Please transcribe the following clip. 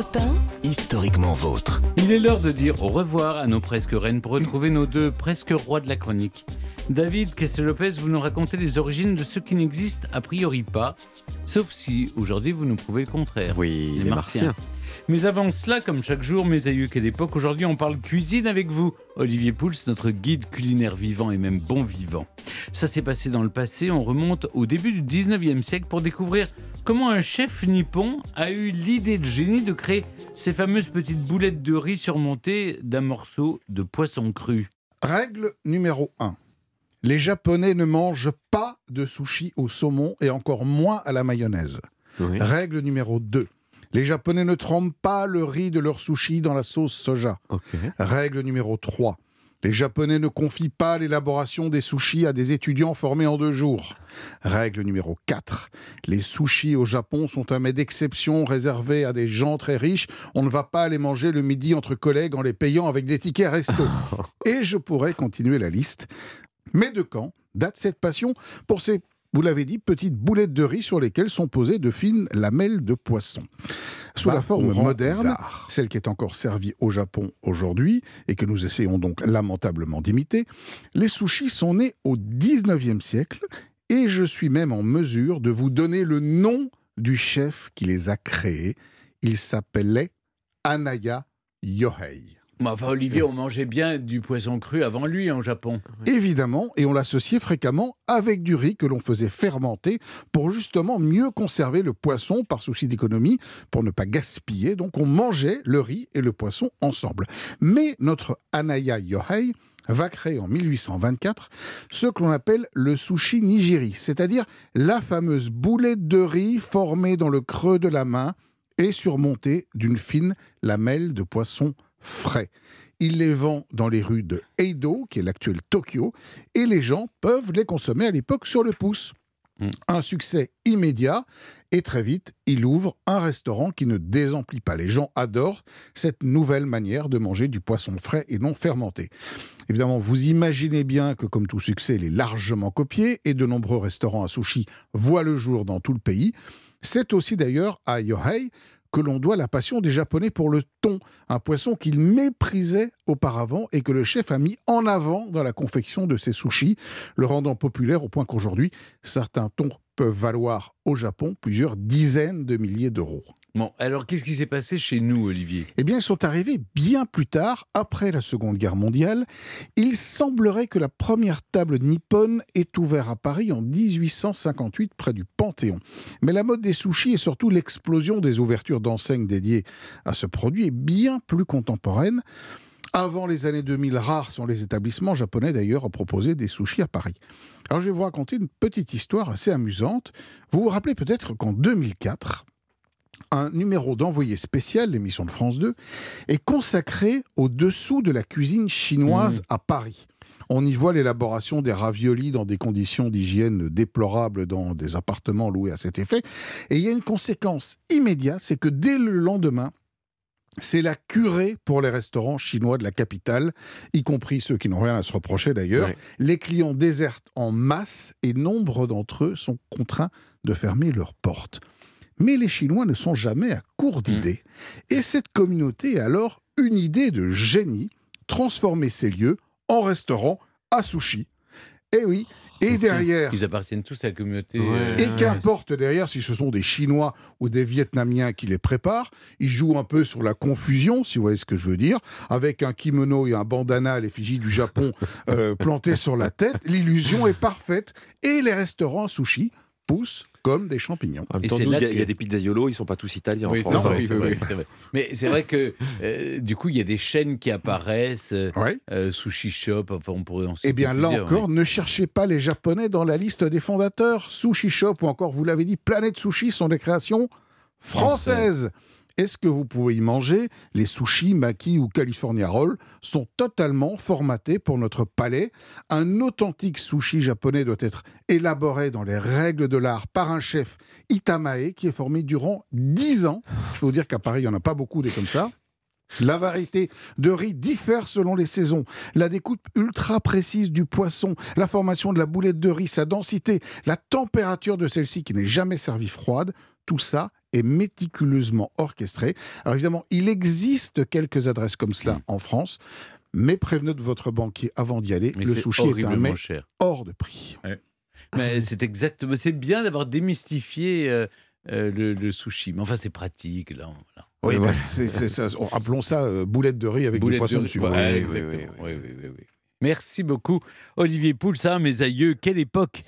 Europe 1, historiquement vôtre. Il est l'heure de dire au revoir à nos presque reines pour retrouver nos deux presque rois de la chronique. David Castel-Lopez, vous nous racontez les origines de ce qui n'existe a priori pas, sauf si aujourd'hui vous nous prouvez le contraire. Oui, les, martiens. Mais avant cela, comme chaque jour, mes aïeux qu'à l'époque, aujourd'hui on parle cuisine avec vous. Olivier Pouls, notre guide culinaire vivant et même bon vivant. Ça s'est passé dans le passé, on remonte au début du 19e siècle pour découvrir comment un chef nippon a eu l'idée de génie de créer ces fameuses petites boulettes de riz surmontées d'un morceau de poisson cru? Règle numéro 1. Les Japonais ne mangent pas de sushi au saumon et encore moins à la mayonnaise. Oui. Règle numéro 2. Les Japonais ne trempent pas le riz de leur sushi dans la sauce soja. Règle numéro 3. Les Japonais ne confient pas l'élaboration des sushis à des étudiants formés en deux jours. Règle numéro 4. Les sushis au Japon sont un mets d'exception réservé à des gens très riches. On ne va pas les manger le midi entre collègues en les payant avec des tickets resto. Et je pourrais continuer la liste. Mais de quand date cette passion pour ces, vous l'avez dit, petites boulettes de riz sur lesquelles sont posées de fines lamelles de poisson? Sous Bah, la forme courant moderne, celle qui est encore servie au Japon aujourd'hui et que nous essayons donc lamentablement d'imiter, les sushis sont nés au 19e siècle et je suis même en mesure de vous donner le nom du chef qui les a créés. Il s'appelait Anaya Yohei. Enfin, Olivier, on mangeait bien du poisson cru avant lui en Japon. Évidemment, et on l'associait fréquemment avec du riz que l'on faisait fermenter pour justement mieux conserver le poisson par souci d'économie, pour ne pas gaspiller. Donc on mangeait le riz et le poisson ensemble. Mais notre Anaya Yohei va créer en 1824 ce que l'on appelle le sushi nigiri, c'est-à-dire la fameuse boulette de riz formée dans le creux de la main et surmontée d'une fine lamelle de poisson frais. Il les vend dans les rues de Eido, qui est l'actuel Tokyo, et les gens peuvent les consommer à l'époque sur le pouce. Mm. Un succès immédiat, et très vite, il ouvre un restaurant qui ne désemplit pas. Les gens adorent cette nouvelle manière de manger du poisson frais et non fermenté. Évidemment, vous imaginez bien que comme tout succès, il est largement copié, et de nombreux restaurants à sushi voient le jour dans tout le pays. C'est aussi d'ailleurs à Yohei que l'on doit la passion des Japonais pour le thon, un poisson qu'ils méprisaient auparavant et que le chef a mis en avant dans la confection de ses sushis, le rendant populaire au point qu'aujourd'hui, certains thons peuvent valoir au Japon plusieurs dizaines de milliers d'euros. Bon, alors qu'est-ce qui s'est passé chez nous, Olivier? Eh bien, ils sont arrivés bien plus tard, après la Seconde Guerre mondiale. Il semblerait que la première table nippone est ouverte à Paris en 1858, près du Panthéon. Mais la mode des sushis et surtout l'explosion des ouvertures d'enseignes dédiées à ce produit est bien plus contemporaine. Avant les années 2000, rares sont les établissements japonais d'ailleurs à proposer des sushis à Paris. Alors je vais vous raconter une petite histoire assez amusante. Vous vous rappelez peut-être qu'en 2004, un numéro d'envoyé spécial, l'émission de France 2, est consacré au dessous de la cuisine chinoise à Paris. On y voit l'élaboration des raviolis dans des conditions d'hygiène déplorables dans des appartements loués à cet effet. Et il y a une conséquence immédiate, c'est que dès le lendemain, c'est la curée pour les restaurants chinois de la capitale, y compris ceux qui n'ont rien à se reprocher d'ailleurs. Ouais. Les clients désertent en masse et nombre d'entre eux sont contraints de fermer leurs portes. Mais les Chinois ne sont jamais à court d'idées. Et cette communauté a alors une idée de génie, transformer ces lieux en restaurants à sushi. Et oui, et derrière, Ils appartiennent tous à la communauté. Ouais. euh, et qu'importe derrière si ce sont des Chinois ou des Vietnamiens qui les préparent, ils jouent un peu sur la confusion, si vous voyez ce que je veux dire, avec un kimono et un bandana à l'effigie du Japon euh, planté sur la tête. L'illusion est parfaite et les restaurants sushi poussent comme des champignons. En même temps, il y, a- que- il y a des pizzaiolo, ils sont pas tous italiens Oui, en France. vrai, c'est vrai, c'est vrai. Mais c'est vrai que euh, du coup, il y a des chaînes qui apparaissent, euh, Ouais. euh, Sushi Shop, enfin on pourrait en citer Eh bien là encore, ne cherchez pas les Japonais dans la liste des fondateurs. Sushi Shop ou encore, vous l'avez dit, Planète Sushi sont des créations françaises. Est-ce que vous pouvez y manger? Les sushis, maki ou California Roll sont totalement formatés pour notre palais. Un authentique sushi japonais doit être élaboré dans les règles de l'art par un chef Itamae qui est formé durant 10 ans. Je peux vous dire qu'à Paris, il n'y en a pas beaucoup des comme ça. La variété de riz diffère selon les saisons. La découpe ultra précise du poisson, la formation de la boulette de riz, sa densité, la température de celle-ci qui n'est jamais servie froide, tout ça est méticuleusement orchestré. Alors évidemment, il existe quelques adresses comme cela Mm. en France, mais prévenez de votre banquier avant d'y aller. Mais le sushi est un horriblement mets cher. hors de prix. Mais c'est exactement. C'est bien d'avoir démystifié euh, euh, le, le sushi. Mais enfin, c'est pratique là. Oui, bah, ça. On- Appelons ça euh, boulette de riz avec Boulette du poisson de- dessus. Ouais, Oui, oui, exactement. oui, Oui, oui, oui, oui. Merci beaucoup, Olivier Pouls. Ah, mes aïeux, quelle époque